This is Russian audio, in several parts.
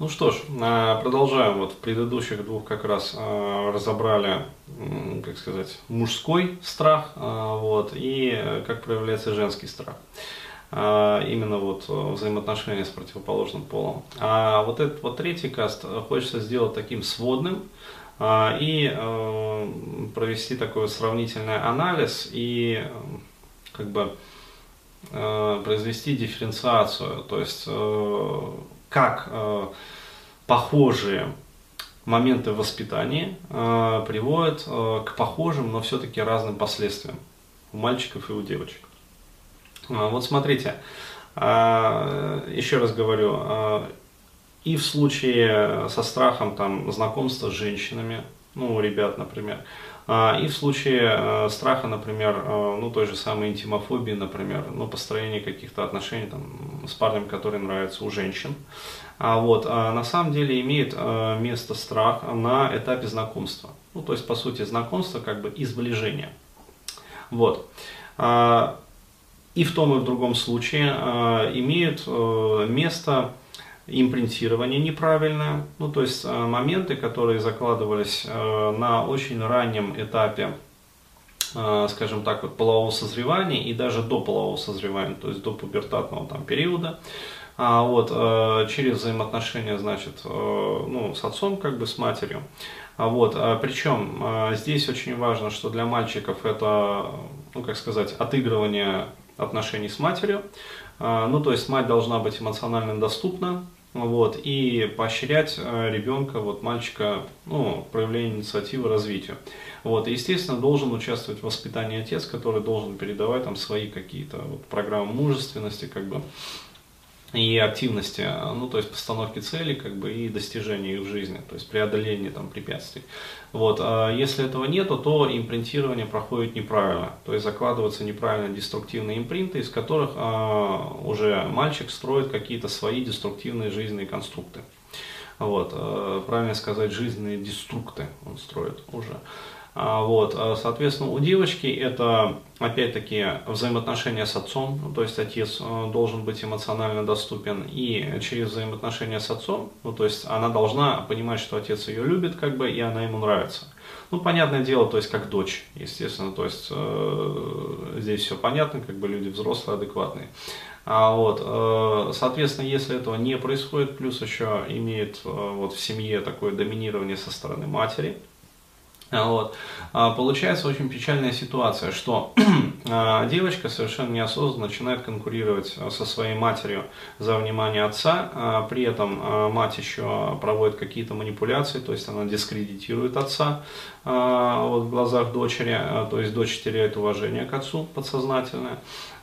Ну что ж, а, продолжаем. Вот в предыдущих двух как раз а, разобрали, как сказать, мужской страх, а, вот, и э, как проявляется женский страх. Именно вот взаимоотношения с противоположным полом. А вот этот вот третий каст хочется сделать таким сводным и э, провести такой сравнительный анализ и как бы э, произвести дифференциацию, то есть как э, похожие моменты воспитания э, приводят э, к похожим, но все-таки разным последствиям у мальчиков и у девочек. Э, вот смотрите, э, еще раз говорю, э, и в случае со страхом там, знакомства с женщинами, ну, у ребят, например, а, и в случае э, страха, например, э, ну, той же самой интимофобии, например, ну, построение каких-то отношений там, с парнем, который нравится у женщин, а вот, а на самом деле имеет э, место страх на этапе знакомства. Ну, то есть, по сути, знакомство как бы и сближение. Вот. А, и в том и в другом случае имеют место импринтирование неправильное, ну то есть э, моменты, которые закладывались э, на очень раннем этапе, э, скажем так, вот полового созревания и даже до полового созревания, то есть до пубертатного там периода, а вот через взаимоотношения, значит, ну с отцом как бы с матерью, а вот, причем здесь очень важно, что для мальчиков это, ну как сказать, отыгрывание отношений с матерью, ну то есть мать должна быть эмоционально доступна, вот, и поощрять э, ребенка, вот, мальчика, ну, проявление инициативы, развитию. Вот, и, естественно, должен участвовать в воспитании отец, который должен передавать там свои какие-то вот, программы мужественности, как бы, и активности, ну, то есть постановки целей, как бы, и достижения их в жизни, то есть преодоление там препятствий. Вот, а если этого нету, то импринтирование проходит неправильно, то есть закладываются неправильно деструктивные импринты, из которых а, уже мальчик строит какие-то свои деструктивные жизненные конструкты. Вот, а, правильно сказать, жизненные деструкты он строит уже. А, вот, а, соответственно, у девочки это, опять-таки, взаимоотношения с отцом, ну, то есть отец э, должен быть эмоционально доступен, и через взаимоотношения с отцом, ну, то есть она должна понимать, что отец ее любит, как бы, и она ему нравится. Ну, понятное дело, то есть как дочь, естественно, то есть э, здесь все понятно, как бы люди взрослые, адекватные. А вот, э, соответственно, если этого не происходит, плюс еще имеет э, вот в семье такое доминирование со стороны матери, вот. А, получается очень печальная ситуация, что а, девочка совершенно неосознанно начинает конкурировать а, со своей матерью за внимание отца, при этом мать еще проводит какие-то манипуляции, то есть она дискредитирует отца вот, в глазах дочери, то есть дочь теряет уважение к отцу подсознательное.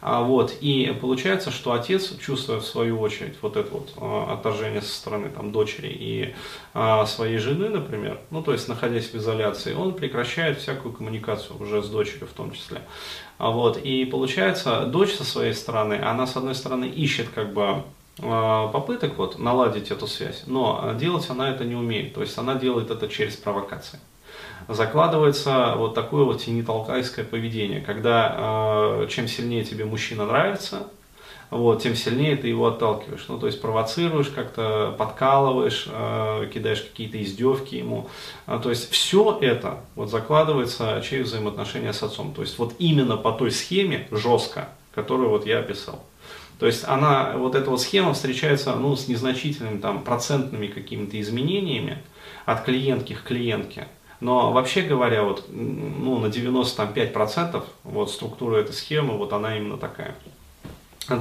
А, вот, и получается, что отец, чувствуя в свою очередь вот это вот а, отторжение со стороны там, дочери и а, своей жены, например, ну то есть находясь в изоляции, он прекращает всякую коммуникацию уже с дочерью в том числе. А, вот, и получается, дочь со своей стороны, она с одной стороны ищет как бы попыток вот наладить эту связь, но делать она это не умеет, то есть она делает это через провокации закладывается вот такое вот тенитолкайское поведение, когда э, чем сильнее тебе мужчина нравится, вот, тем сильнее ты его отталкиваешь. Ну, то есть провоцируешь как-то, подкалываешь, э, кидаешь какие-то издевки ему. А, то есть все это вот закладывается через взаимоотношения с отцом. То есть вот именно по той схеме жестко, которую вот я описал. То есть она, вот эта вот схема встречается ну, с незначительными там, процентными какими-то изменениями от клиентки к клиентке. Но вообще говоря, вот, ну, на 95% вот, структура этой схемы, вот она именно такая.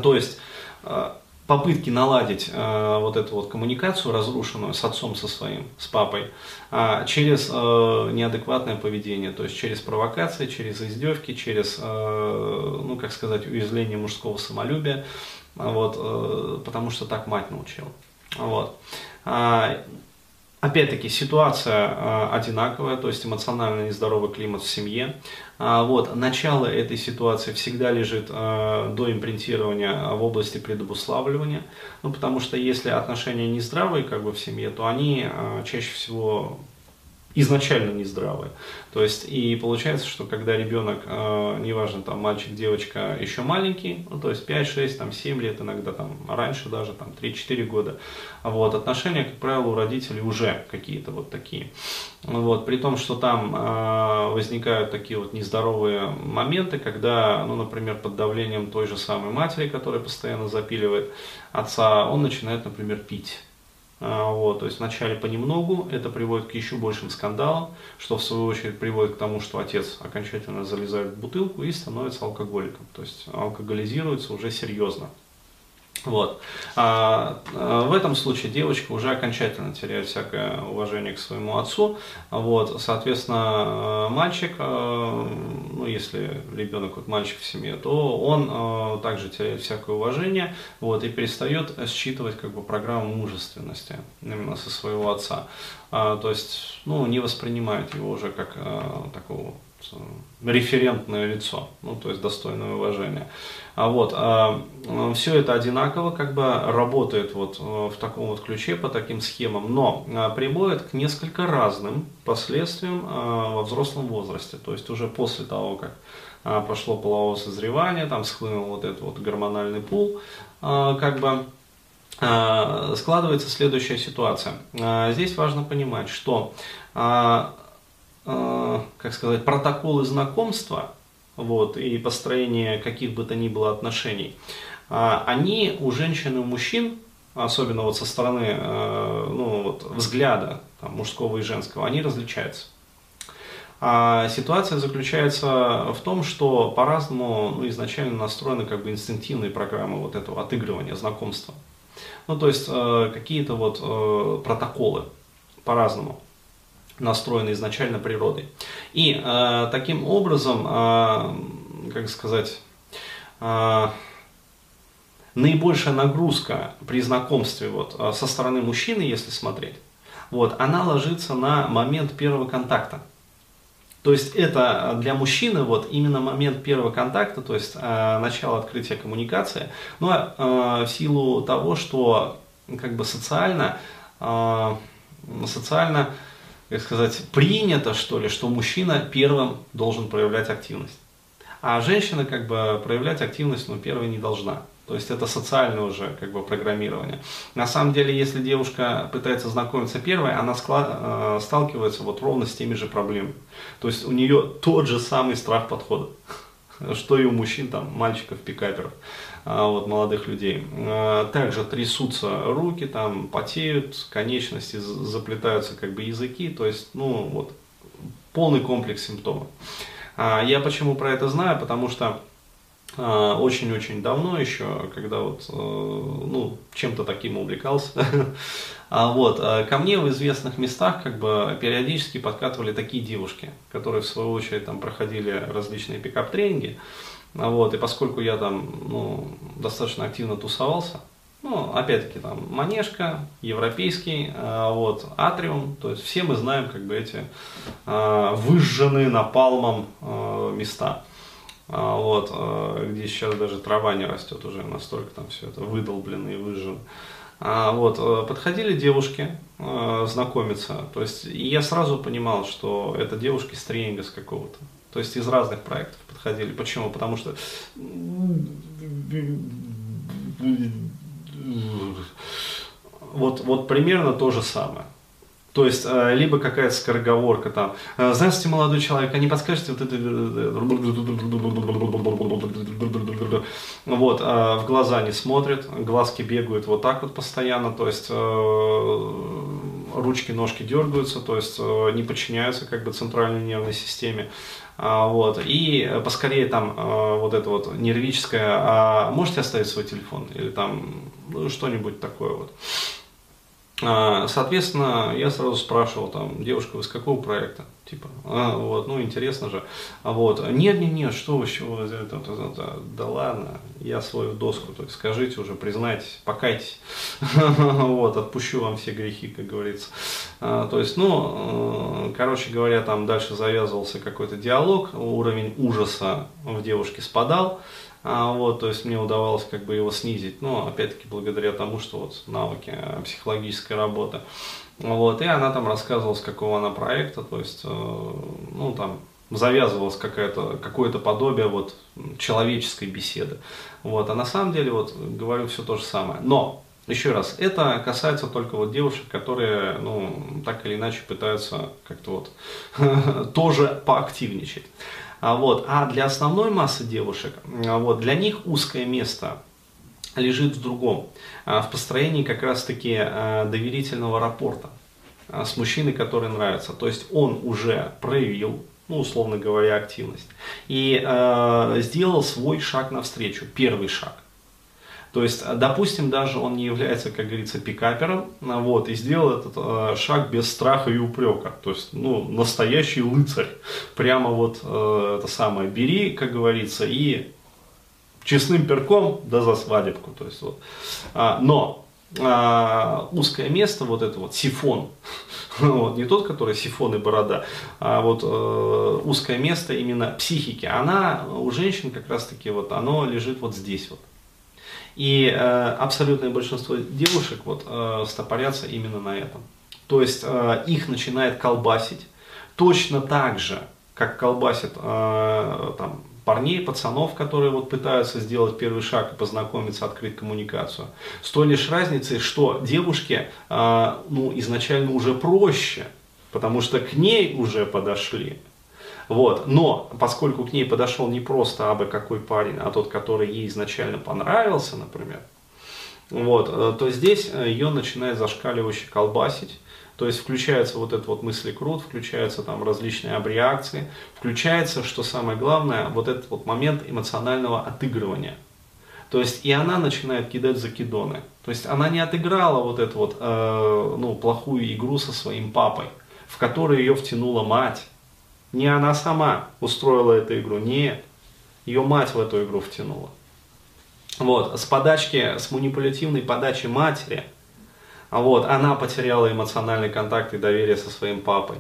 То есть э, попытки наладить э, вот эту вот коммуникацию разрушенную с отцом со своим, с папой, э, через э, неадекватное поведение, то есть через провокации, через издевки, через, ну как сказать, уязвление мужского самолюбия, вот, потому что так мать научила. Вот. А, Опять-таки ситуация э, одинаковая, то есть эмоционально нездоровый климат в семье. А, вот, начало этой ситуации всегда лежит э, до импринтирования в области предобуславливания, ну, потому что если отношения нездравые как бы в семье, то они чаще всего изначально нездравые. То есть и получается, что когда ребенок, э, неважно там мальчик, девочка, еще маленький, ну, то есть 5, 6, там 7 лет, иногда там раньше даже, там 3-4 года, вот, отношения, как правило, у родителей уже какие-то вот такие. Вот, при том, что там э, возникают такие вот нездоровые моменты, когда, ну, например, под давлением той же самой матери, которая постоянно запиливает отца, он начинает, например, пить. А, вот, то есть вначале понемногу, это приводит к еще большим скандалам, что в свою очередь приводит к тому, что отец окончательно залезает в бутылку и становится алкоголиком, то есть алкоголизируется уже серьезно. Вот. А, а, в этом случае девочка уже окончательно теряет всякое уважение к своему отцу. Вот. Соответственно, мальчик, а, ну, если ребенок вот мальчик в семье, то он а, также теряет всякое уважение вот, и перестает считывать как бы, программу мужественности именно со своего отца. А, то есть ну, не воспринимает его уже как а, такого референтное лицо, ну, то есть достойное уважения. А вот, а, все это одинаково как бы работает вот э, в таком вот ключе, по таким схемам, но приводит к несколько разным последствиям во взрослом возрасте, то есть уже после того, как прошло половое созревание, там схлынул вот этот вот гормональный пул, как бы складывается следующая ситуация. Здесь важно понимать, что Э, как сказать, протоколы знакомства вот, и построение каких бы то ни было отношений, а, они у женщин и у мужчин, особенно вот со стороны э, ну, вот, взгляда там, мужского и женского, они различаются. А ситуация заключается в том, что по-разному ну, изначально настроены как бы инстинктивные программы вот этого отыгрывания, знакомства. Ну, то есть э, какие-то вот э, протоколы по-разному настроены изначально природой. И э, таким образом, э, как сказать, э, наибольшая нагрузка при знакомстве вот, э, со стороны мужчины, если смотреть, вот, она ложится на момент первого контакта. То есть это для мужчины вот именно момент первого контакта, то есть э, начало открытия коммуникации, но э, в силу того, что как бы социально, э, социально как сказать, принято, что ли, что мужчина первым должен проявлять активность. А женщина как бы проявлять активность, ну, первой не должна. То есть это социальное уже как бы программирование. На самом деле, если девушка пытается знакомиться первой, она э, сталкивается вот ровно с теми же проблемами. То есть у нее тот же самый страх подхода, что и у мужчин, там, мальчиков, пикаперов. А, вот, молодых людей. А, также трясутся руки, там потеют, конечности заплетаются как бы языки, то есть, ну, вот, полный комплекс симптомов. А, я почему про это знаю? Потому что очень-очень давно еще, когда вот, э, ну, чем-то таким увлекался, вот, ко мне в известных местах как бы периодически подкатывали такие девушки, которые в свою очередь там проходили различные пикап-тренинги, вот, и поскольку я там ну, достаточно активно тусовался, ну, опять-таки, там, Манежка, Европейский, э, вот, Атриум, то есть все мы знаем, как бы, эти э, выжженные напалмом э, места, э, вот, э, где сейчас даже трава не растет уже, настолько там все это выдолблено и выжжено. А, вот, подходили девушки э, знакомиться, то есть, я сразу понимал, что это девушки с тренинга с какого-то, то есть из разных проектов подходили. Почему? Потому что вот, вот примерно то же самое. То есть, э, либо какая-то скороговорка там. «Э, здравствуйте, молодой человек, а не подскажете вот это... Вот, э, в глаза не смотрят, глазки бегают вот так вот постоянно, то есть, ручки, ножки дергаются, то есть, не подчиняются как бы центральной нервной системе. А, вот, и поскорее там вот это вот нервическое, а можете оставить свой телефон или там ну, что-нибудь такое вот. А, соответственно, я сразу спрашивал там, девушка, вы с какого проекта? Типа, а, вот, ну интересно же. А вот, нет, нет, нет, что вы, чего вы, это, это, это, да ладно, я свою доску, то есть скажите уже, признайтесь, покайтесь, вот, отпущу вам все грехи, как говорится. А, то есть, ну, э, короче говоря, там дальше завязывался какой-то диалог, уровень ужаса в девушке спадал, а, вот, то есть мне удавалось как бы его снизить, но опять-таки благодаря тому, что вот навыки э, психологической работы. Вот, и она там рассказывала, с какого она проекта, то есть, э, ну, там, завязывалось какое-то какое подобие вот человеческой беседы. Вот, а на самом деле, вот, говорю все то же самое. Но, еще раз, это касается только вот девушек, которые, ну, так или иначе пытаются как-то вот тоже поактивничать. А, вот, а для основной массы девушек, а, вот, для них узкое место лежит в другом, а, в построении как раз-таки доверительного рапорта с мужчиной, который нравится. То есть он уже проявил, ну, условно говоря, активность и э, сделал свой шаг навстречу, первый шаг. То есть, допустим, даже он не является, как говорится, пикапером, вот, и сделал этот э, шаг без страха и упрека. То есть, ну, настоящий лыцарь. Прямо вот э, это самое, бери, как говорится, и честным перком, да за свадебку. То есть, вот. а, но а, узкое место, вот это вот сифон, вот, не тот, который сифон и борода, а вот э, узкое место именно психики, она у женщин как раз таки вот, оно лежит вот здесь вот. И э, абсолютное большинство девушек вот э, стопорятся именно на этом. То есть э, их начинает колбасить точно так же, как колбасит э, там, парней, пацанов, которые вот пытаются сделать первый шаг и познакомиться, открыть коммуникацию. С той лишь разницей, что девушке э, ну, изначально уже проще, потому что к ней уже подошли. Вот. Но поскольку к ней подошел не просто абы какой парень, а тот, который ей изначально понравился, например, вот, э, то здесь э, ее начинает зашкаливающе колбасить. То есть включается вот этот вот мыслекрут, включаются там различные абреакции, включается, что самое главное, вот этот вот момент эмоционального отыгрывания. То есть и она начинает кидать закидоны. То есть она не отыграла вот эту вот э, ну, плохую игру со своим папой, в которую ее втянула мать. Не она сама устроила эту игру, нет. Ее мать в эту игру втянула. Вот, с подачки, с манипулятивной подачи матери – вот, она потеряла эмоциональный контакт и доверие со своим папой.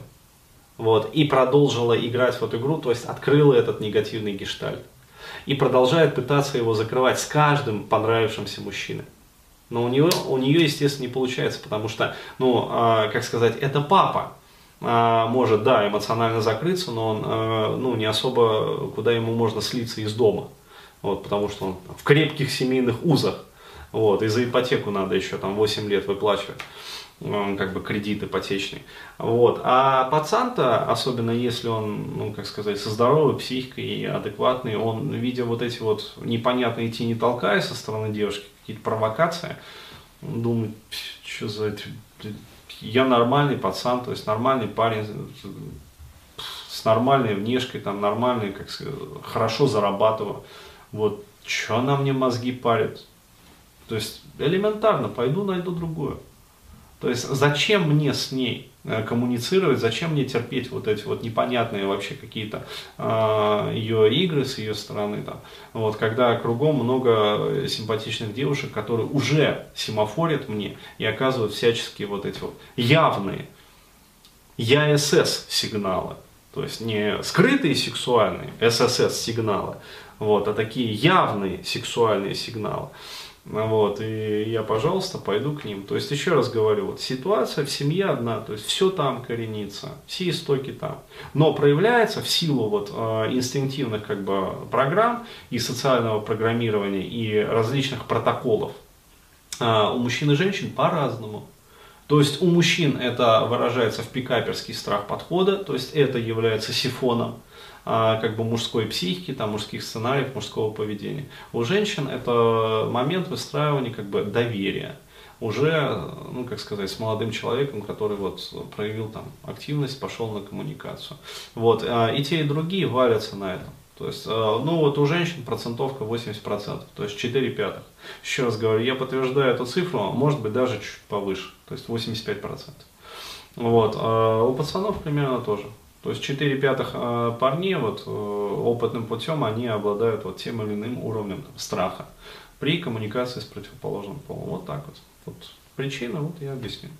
Вот, и продолжила играть в эту игру, то есть открыла этот негативный гештальт. И продолжает пытаться его закрывать с каждым понравившимся мужчиной. Но у нее, у нее, естественно, не получается, потому что, ну, э, как сказать, это папа. Э, может, да, эмоционально закрыться, но он, э, ну, не особо, куда ему можно слиться из дома. Вот, потому что он в крепких семейных узах. Вот, и за ипотеку надо еще там 8 лет выплачивать как бы кредит ипотечный. Вот. А пацан-то, особенно если он, ну, как сказать, со здоровой психикой и адекватный, он, видя вот эти вот непонятные не толкая со стороны девушки, какие-то провокации, думает, что за это, я нормальный пацан, то есть нормальный парень с нормальной внешкой, там нормальный, как сказать, хорошо зарабатываю. Вот, что она мне мозги парит? То есть элементарно, пойду найду другую. То есть зачем мне с ней э, коммуницировать, зачем мне терпеть вот эти вот непонятные вообще какие-то э, ее игры с ее стороны, там, вот, когда кругом много симпатичных девушек, которые уже семафорят мне и оказывают всяческие вот эти вот явные ЯСС сигналы, то есть не скрытые сексуальные ССС сигналы, вот, а такие явные сексуальные сигналы. Вот, и я, пожалуйста, пойду к ним. То есть, еще раз говорю, вот ситуация в семье одна, то есть все там коренится, все истоки там. Но проявляется в силу вот э, инстинктивных как бы программ и социального программирования и различных протоколов э, у мужчин и женщин по-разному. То есть у мужчин это выражается в пикаперский страх подхода, то есть это является сифоном. А, как бы мужской психики, там, мужских сценариев, мужского поведения. У женщин это момент выстраивания как бы доверия уже, ну, как сказать, с молодым человеком, который вот проявил там активность, пошел на коммуникацию. Вот, а, и те, и другие валятся на этом. То есть, а, ну вот у женщин процентовка 80%, то есть 4 пятых. Еще раз говорю, я подтверждаю эту цифру, может быть даже чуть повыше, то есть 85%. Вот, у пацанов примерно тоже. То есть 4 пятых э, парней вот, э, опытным путем они обладают вот тем или иным уровнем там, страха при коммуникации с противоположным полом. Вот так вот. вот причина, вот я объясню.